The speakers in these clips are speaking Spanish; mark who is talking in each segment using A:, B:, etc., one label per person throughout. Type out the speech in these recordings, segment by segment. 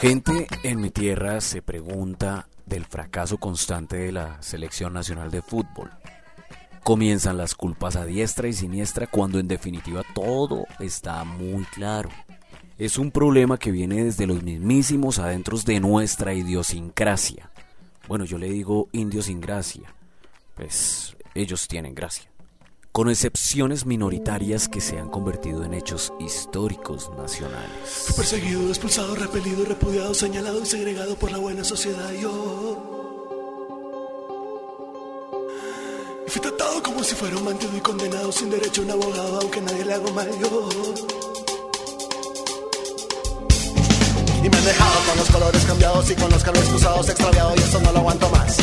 A: Gente en mi tierra se pregunta del fracaso constante de la selección nacional de fútbol. Comienzan las culpas a diestra y siniestra cuando en definitiva todo está muy claro. Es un problema que viene desde los mismísimos adentros de nuestra idiosincrasia. Bueno, yo le digo indios sin gracia, pues ellos tienen gracia con excepciones minoritarias que se han convertido en hechos históricos nacionales.
B: Fui perseguido, expulsado, repelido, repudiado, señalado y segregado por la buena sociedad. Yo. Fui tratado como si fuera un bandido y condenado sin derecho a un abogado, aunque nadie le haga mal. Yo. Y me han dejado con los colores cambiados y con los carros cruzados extraviados y eso no lo aguanto más.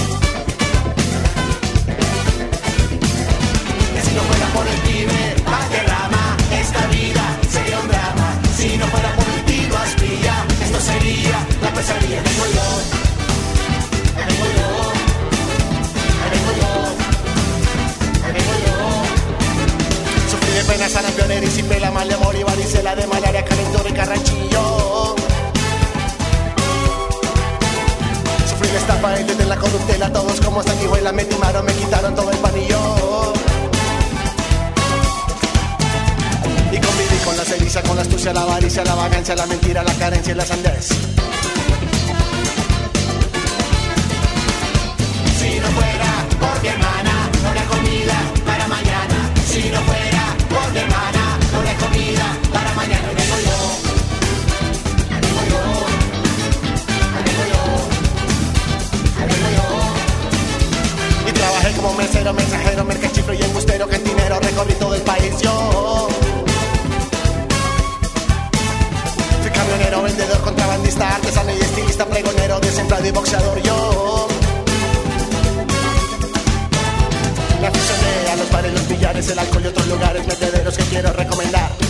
B: Por el pibe, Valderrama, esta vida sería un drama. Si no fuera por el tiro Aspilla, esto sería la pesadilla. Vengo yo, vengo yo, vengo yo, vengo yo. Sufrí de pena sarampión, y sin pela, mal de amor y varicela de malaria, calentura y carranchillo. Sufrí la estafa, el de la corruptela, todos como sanguijuela me timaron, me quitaron todo el panillo. Conviví con la astucia, la avaricia, la vagancia, la mentira, la carencia y la sandez. Si no fuera por mi hermana, hay comida para mañana. Si no fuera por mi hermana, hay comida para mañana. Vengo yo, vengo yo, vengo yo, vengo yo. Y trabajé como mesero, mensajero, mercachiflo y embustero, cantinero, recorrí todo el país yo. Vendedor, contrabandista, artesano y estilista, pregonero, desemplado y boxeador yo. Me aficioné a los bares, los billares, el alcohol y otros lugares metederos que quiero recomendar.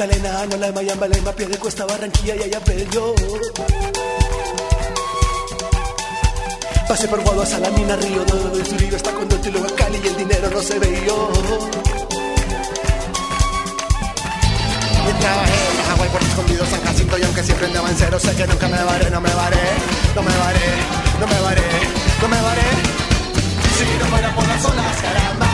B: Magdalena, no la Mayamba, Lema, pie de Cuesta, Barranquilla y allá perdió. Pasé por Guadua, Salamina, Río, Dodo, de Uribe, hasta con y luego a Cali y el dinero no se veía. Y trabajé en Hawái, Puerto Escondido, San Jacinto y aunque siempre andaba en cero, sé que nunca me varé, no me varé, no me varé, no me varé, no me varé. Si no fuera por las olas, caramba,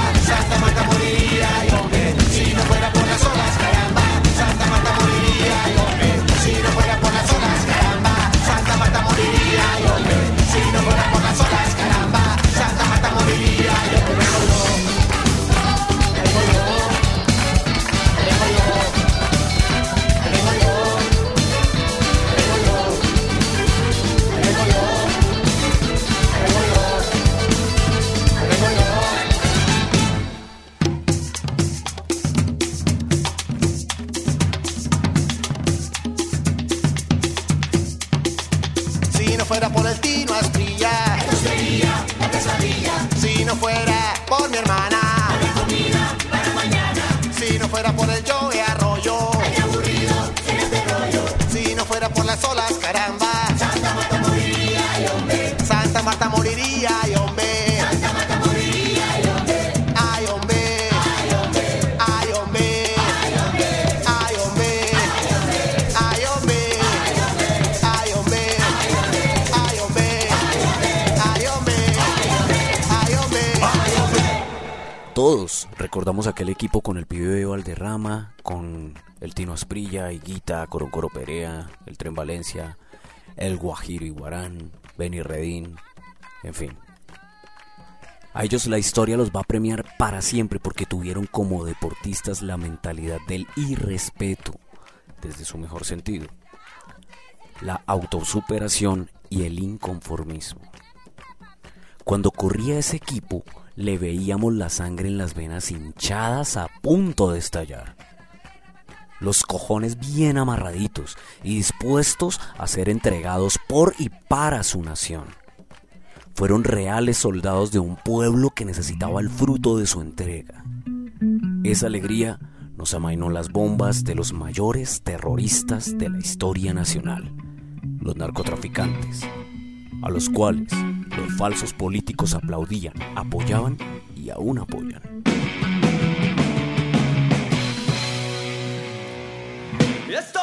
A: Higuita, Coro Perea, el Tren Valencia, el Guajiro Iguarán, Benny Redín, en fin.
C: A ellos la historia los va a premiar para siempre porque tuvieron como deportistas la mentalidad del irrespeto, desde su mejor sentido, la autosuperación y el inconformismo. Cuando corría ese equipo, le veíamos la sangre en las venas hinchadas a punto de estallar. Los cojones bien amarraditos y dispuestos a ser entregados por y para su nación. Fueron reales soldados de un pueblo que necesitaba el fruto de su entrega. Esa alegría nos amainó las bombas de los mayores terroristas de la historia nacional, los narcotraficantes, a los cuales los falsos políticos aplaudían, apoyaban y aún apoyan. Yes.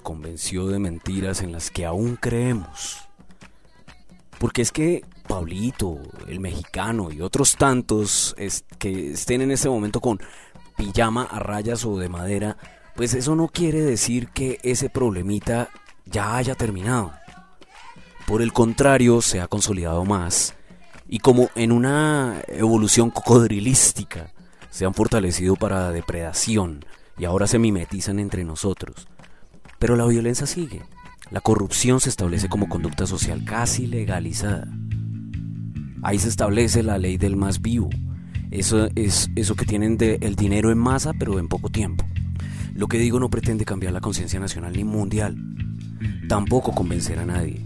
C: Convenció de mentiras en las que aún creemos. Porque es que Pablito, el mexicano y otros tantos que estén en ese momento con pijama a rayas o de madera, pues eso no quiere decir que ese problemita ya haya terminado. Por el contrario, se ha consolidado más y como en una evolución cocodrilística se han fortalecido para depredación y ahora se mimetizan entre nosotros. Pero la violencia sigue. La corrupción se establece como conducta social casi legalizada. Ahí se establece la ley del más vivo. Eso es eso que tienen de el dinero en masa, pero en poco tiempo. Lo que digo no pretende cambiar la conciencia nacional ni mundial. Tampoco convencer a nadie.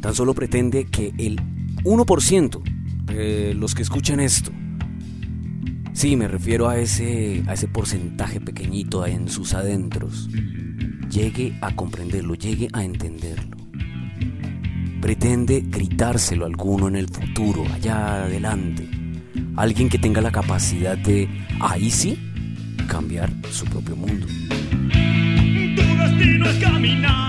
C: Tan solo pretende que el 1% de los que escuchen esto
A: Sí, me refiero a ese, a ese porcentaje pequeñito en sus adentros. Llegue a comprenderlo, llegue a entenderlo. Pretende gritárselo a alguno en el futuro, allá adelante. Alguien que tenga la capacidad de, ahí sí, cambiar su propio mundo.
D: Destino es caminar,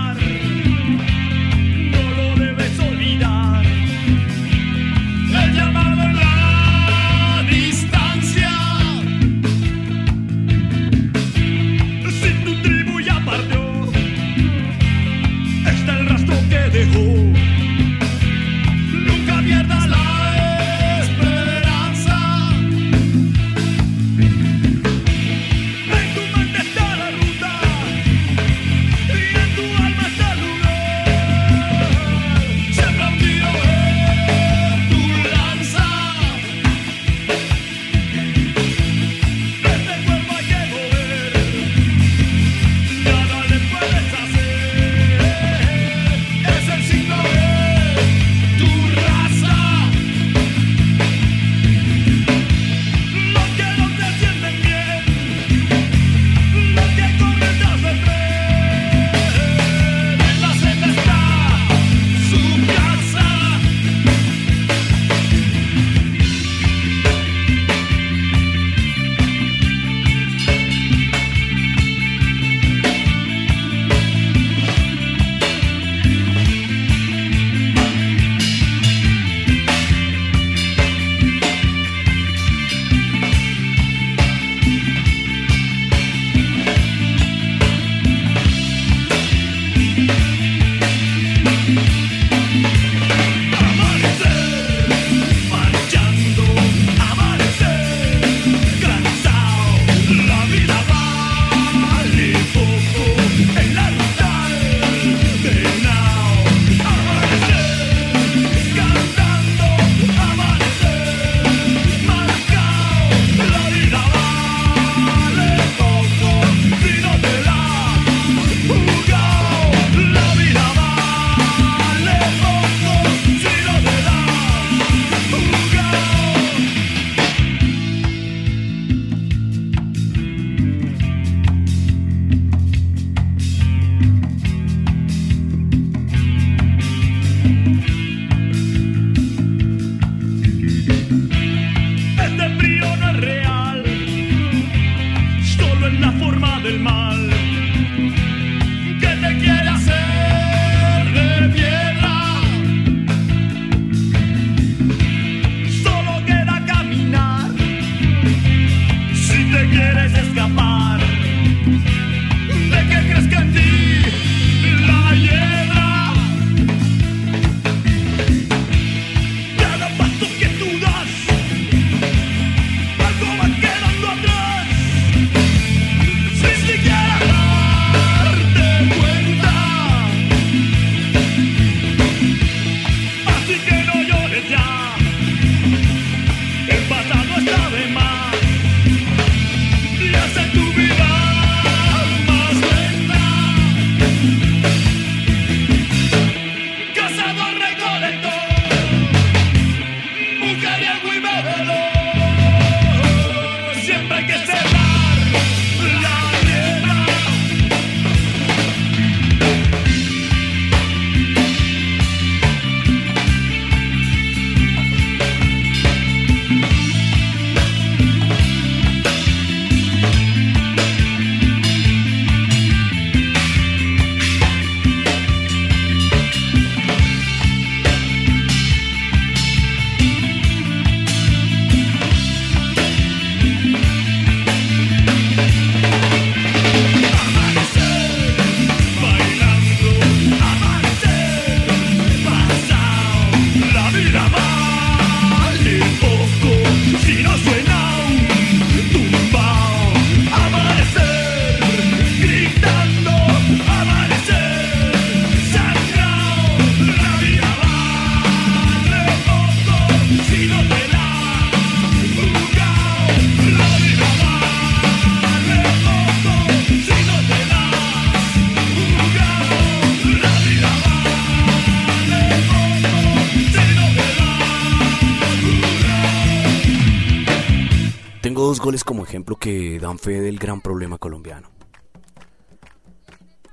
A: fe del gran problema colombiano.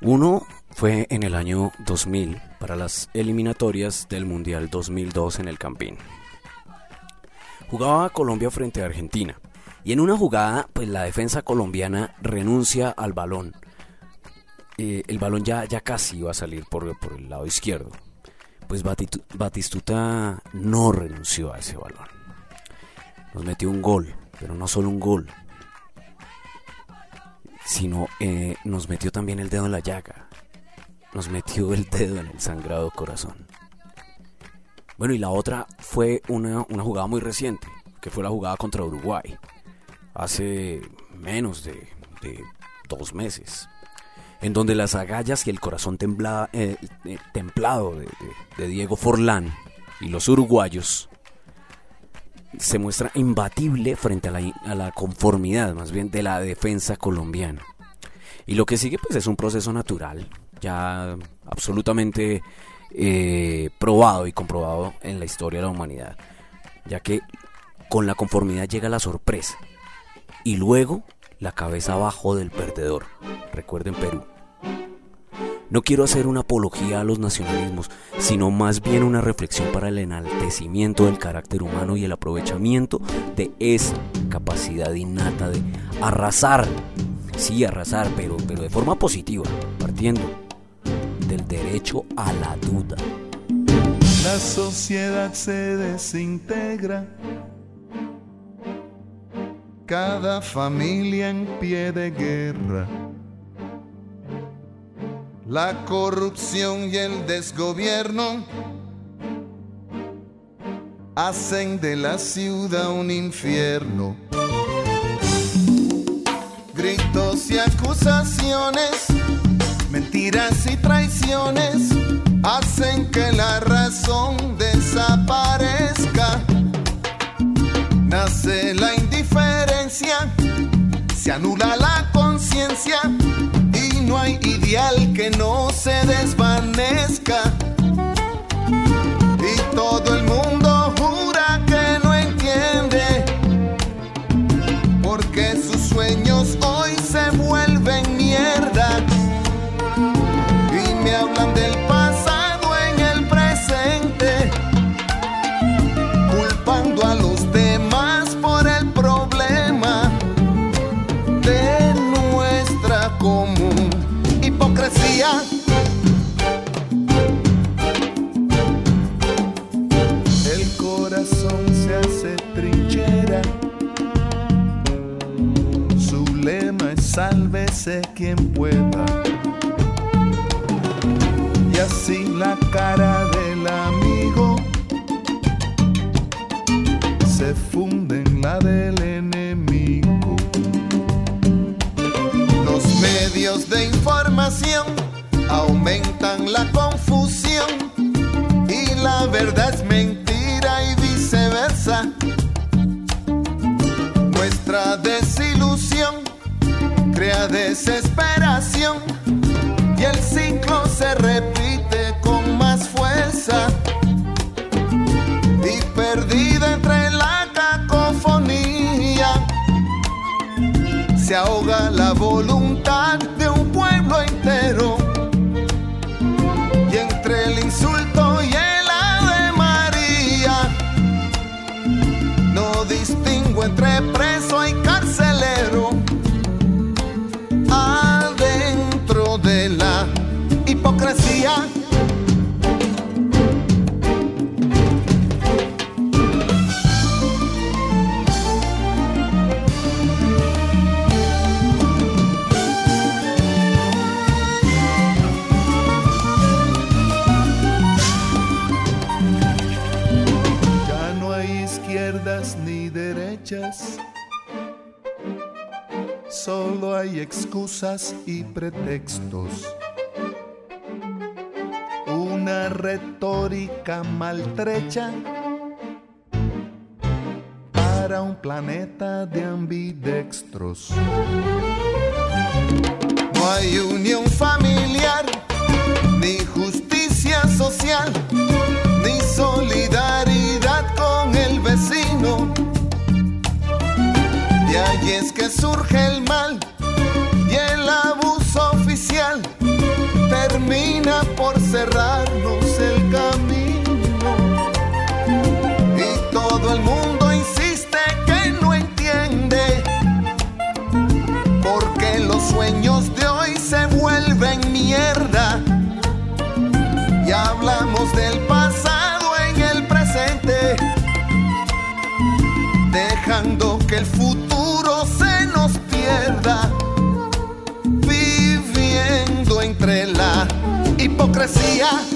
A: Uno fue en el año 2000 para las eliminatorias del Mundial 2002 en el Campín. Jugaba Colombia frente a Argentina y en una jugada pues la defensa colombiana renuncia al balón. Eh, el balón ya, ya casi iba a salir por, por el lado izquierdo. Pues Batistuta no renunció a ese balón. Nos metió un gol, pero no solo un gol, sino eh, nos metió también el dedo en la llaga. Nos metió el dedo en el sangrado corazón. Bueno, y la otra fue una, una jugada muy reciente, que fue la jugada contra Uruguay, hace menos de, de dos meses, en donde las agallas y el corazón tembla- eh, eh, templado de Diego Forlán y los uruguayos se muestra imbatible frente a la, a la conformidad, más bien, de la defensa colombiana. Y lo que sigue, pues, es un proceso natural, ya absolutamente eh, probado y comprobado en la historia de la humanidad, ya que con la conformidad llega la sorpresa y luego la cabeza abajo del perdedor. Recuerden Perú. No quiero hacer una apología a los nacionalismos, sino más bien una reflexión para el enaltecimiento del carácter humano y el aprovechamiento de esa capacidad innata de arrasar, sí arrasar, pero, pero de forma positiva, partiendo del derecho a la duda.
E: La sociedad se desintegra. Cada familia en pie de guerra. La corrupción y el desgobierno hacen de la ciudad un infierno. Gritos y acusaciones, mentiras y traiciones hacen que la razón desaparezca. Nace la indiferencia, se anula la conciencia no hay ideal que no se desvanezca. Y todo el mundo se ahoga la voluntad de un pueblo entero. Y entre el insulto y el ave María, no distingo entre preso y hay excusas y pretextos. Una retórica maltrecha para un planeta de ambidextros. No hay unión familiar, ni justicia social, ni solidaridad con el vecino. Y hay dejando que el futuro se nos pierda, viviendo entre la. Hipocresía.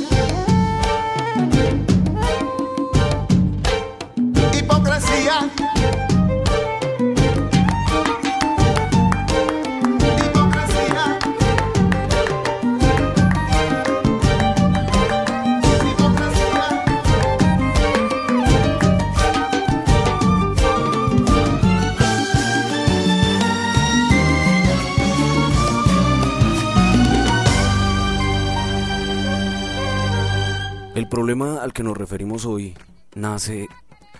A: El problema al que nos referimos hoy nace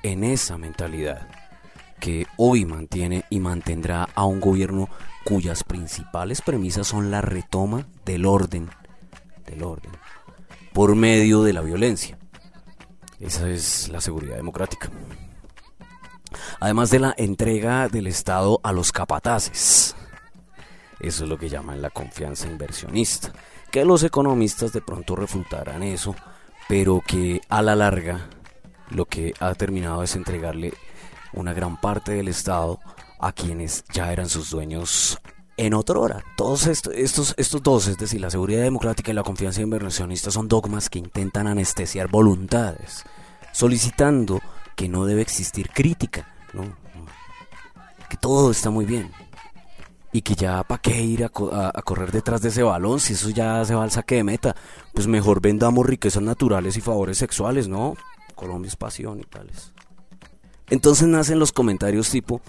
A: en esa mentalidad que hoy mantiene y mantendrá a un gobierno cuyas principales premisas son la retoma del orden, del orden, por medio de la violencia. Esa es la seguridad democrática. Además de la entrega del Estado a los capataces. Eso es lo que llaman la confianza inversionista. Que los economistas de pronto refutarán eso, pero que a la larga lo que ha terminado es entregarle una gran parte del Estado a quienes ya eran sus dueños en otra hora. Todos esto- estos, estos dos, es decir, la seguridad democrática y la confianza inversionista, son dogmas que intentan anestesiar voluntades, solicitando que no debe existir crítica, ¿no? que todo está muy bien. Y que ya para qué ir a, co- a- correr detrás de ese balón si eso ya se va al saque de meta. Pues mejor vendamos riquezas naturales y favores sexuales, ¿no? Colombia es pasión y tales. Entonces nacen los comentarios tipo,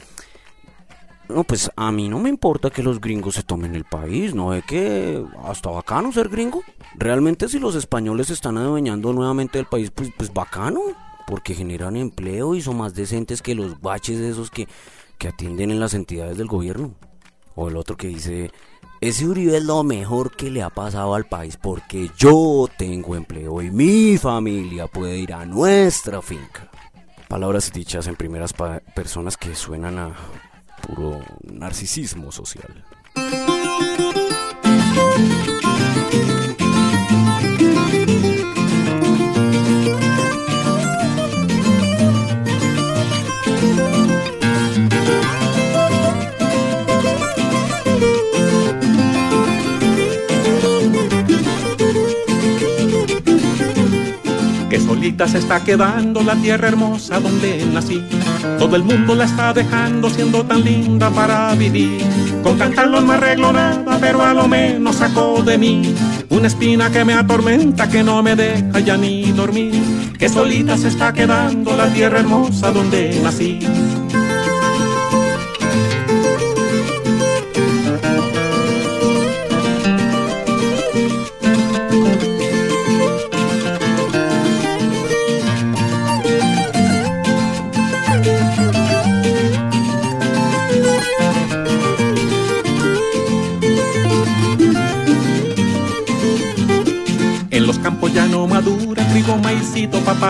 A: no, pues a mí no me importa que los gringos se tomen el país, ¿no? Es que hasta bacano ser gringo. Realmente si los españoles se están adueñando nuevamente del país, pues, pues bacano, porque generan empleo y son más decentes que los baches esos que, que atienden en las entidades del gobierno. O el otro que dice, ese Uribe es lo mejor que le ha pasado al país porque yo tengo empleo y mi familia puede ir a nuestra finca. Palabras dichas en primeras personas que suenan a puro narcisismo social.
F: Solita se está quedando la tierra hermosa donde nací. Todo el mundo la está dejando siendo tan linda para vivir. Con cantarlo no arreglo nada, pero a lo menos sacó de mí una espina que me atormenta, que no me deja ya ni dormir. Que solita se está quedando la tierra hermosa donde nací.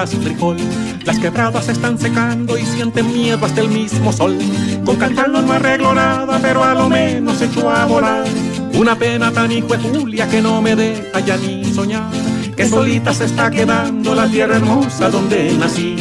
F: Papas, frijol. Las quebradas están secando y sienten miedo hasta el mismo sol. Con cantarlo no arreglo nada, pero a lo menos echo a volar. Una pena tan hijo Julia que no me deja ya ni soñar. Que solita se está quedando la tierra hermosa donde nací.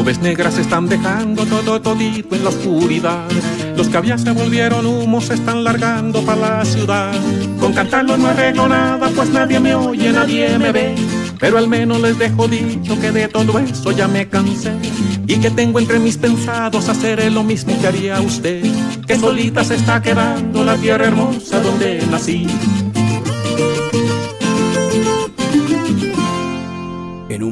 F: Nubes negras están dejando todo todito en la oscuridad. Los que había se volvieron humos, se están largando para la ciudad. Con cantarlo no arreglo nada, pues nadie me oye, nadie me ve. Pero al menos les dejo dicho que de todo eso ya me cansé. Y que tengo entre mis pensados hacer lo mismo que haría usted. Que solita se está quedando la tierra hermosa donde nací.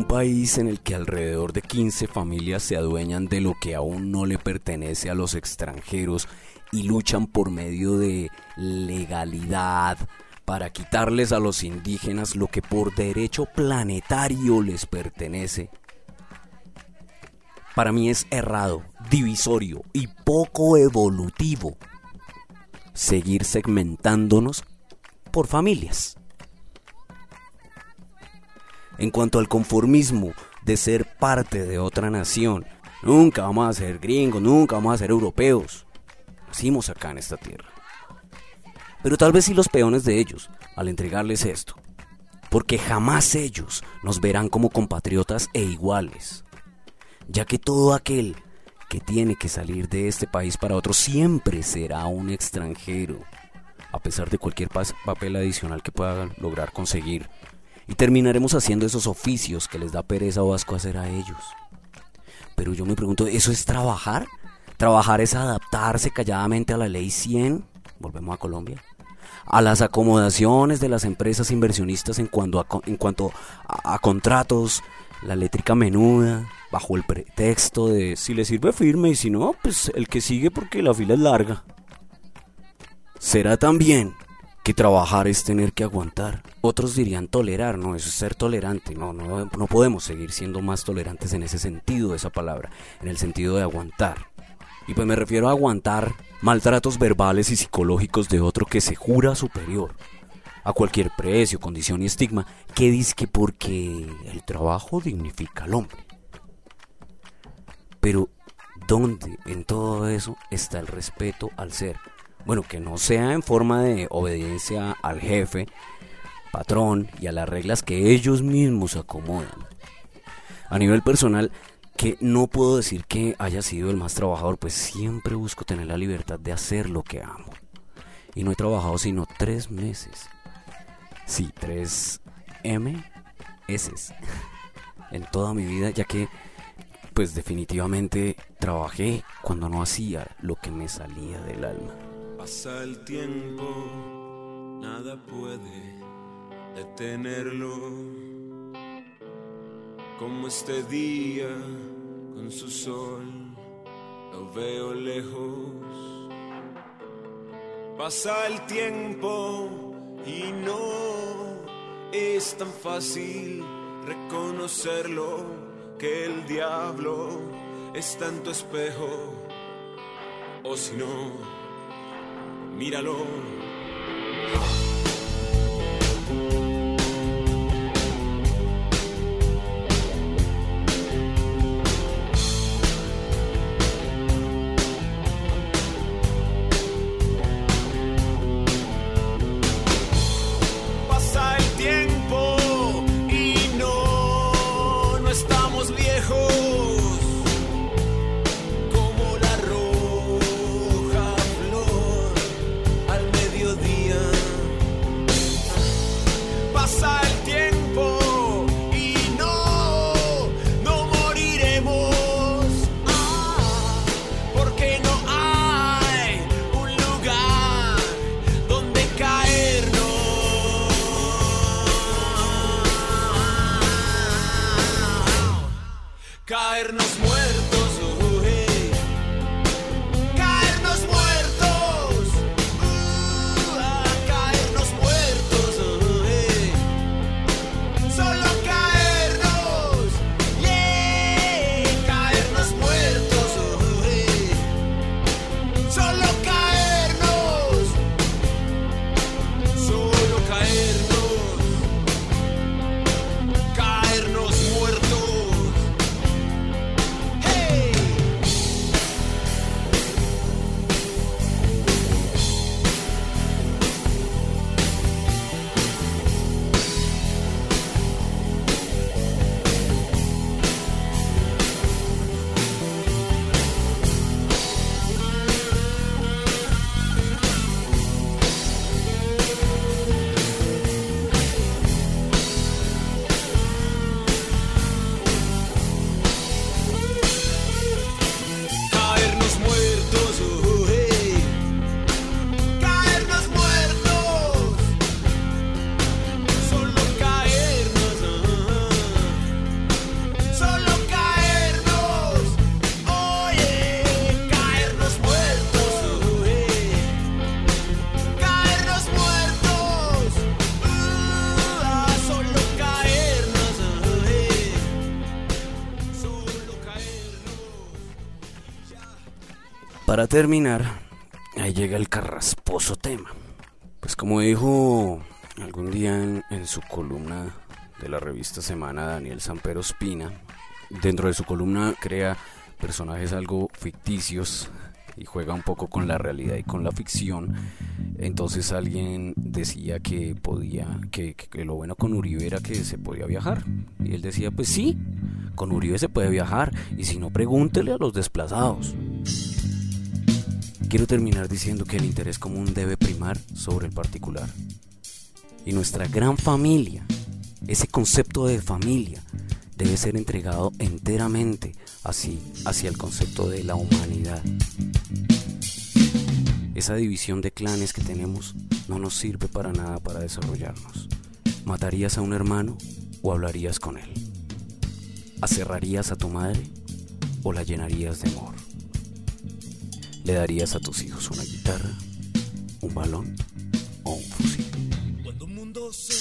A: País en el que alrededor de 15 familias se adueñan de lo que aún no le pertenece a los extranjeros y luchan por medio de legalidad para quitarles a los indígenas lo que por derecho planetario les pertenece. Para mí es errado, divisorio y poco evolutivo seguir segmentándonos por familias. En cuanto al conformismo de ser parte de otra nación, nunca vamos a ser gringos, nunca vamos a ser europeos. Nacimos acá en esta tierra. Pero tal vez sí los peones de ellos, al entregarles esto. Porque jamás ellos nos verán como compatriotas e iguales. Ya que todo aquel que tiene que salir de este país para otro siempre será un extranjero, a pesar de cualquier papel adicional que pueda lograr conseguir. Y terminaremos haciendo esos oficios que les da pereza o asco hacer a ellos. Pero yo me pregunto, ¿eso es trabajar? ¿Trabajar es adaptarse calladamente a la ley 100? Volvemos a Colombia. A las acomodaciones de las empresas inversionistas en cuanto a, en cuanto a, a contratos, la eléctrica menuda, bajo el pretexto de si le sirve firme y si no, pues el que sigue porque la fila es larga. ¿Será también que trabajar es tener que aguantar? Otros dirían tolerar, no, eso es ser tolerante. No, no, no podemos seguir siendo más tolerantes en ese sentido de esa palabra, en el sentido de aguantar. Y pues me refiero a aguantar maltratos verbales y psicológicos de otro que se jura superior a cualquier precio, condición y estigma que dice que porque el trabajo dignifica al hombre. Pero, ¿dónde en todo eso está el respeto al ser? Bueno, que no sea en forma de obediencia al jefe, patrón y a las reglas que ellos mismos acomodan. A nivel personal, que no puedo decir que haya sido el más trabajador, pues siempre busco tener la libertad de hacer lo que amo. Y no he trabajado sino tres meses. Sí, tres M en toda mi vida, ya que pues definitivamente trabajé cuando no hacía lo que me salía del alma.
D: Pasa el tiempo, nada puede detenerlo. Como este día con su sol, lo veo lejos. Pasa el tiempo y no es tan fácil reconocerlo que el diablo está en tu espejo. O si no, míralo.
A: Para terminar, ahí llega el carrasposo tema. Pues como dijo algún día en, su columna de la revista Semana, Daniel Sampero Espina, dentro de su columna crea personajes algo ficticios y juega un poco con la realidad y con la ficción. Entonces alguien decía que podía, que, que lo bueno con Uribe era que se podía viajar. Y él decía, pues sí, con Uribe se puede viajar y si no, pregúntele a los desplazados. Quiero terminar diciendo que el interés común debe primar sobre el particular. Y nuestra gran familia, ese concepto de familia, debe ser entregado enteramente así hacia el concepto de la humanidad. Esa división de clanes que tenemos no nos sirve para nada para desarrollarnos. ¿Matarías a un hermano o hablarías con él? ¿Acerrarías a tu madre o la llenarías de amor? ¿Le darías a tus hijos una guitarra, un balón o un fusil?
D: Cuando un mundo se